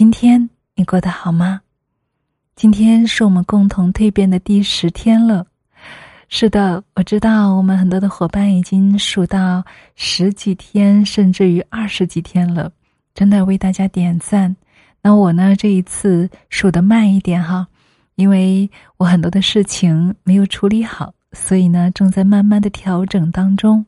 今天你过得好吗？今天是我们共同蜕变的第十天了。是的我知道我们很多的伙伴已经数到十几天甚至于二十几天了。真的为大家点赞。那我呢这一次数的慢一点哈因为我很多的事情没有处理好所以呢正在慢慢的调整当中。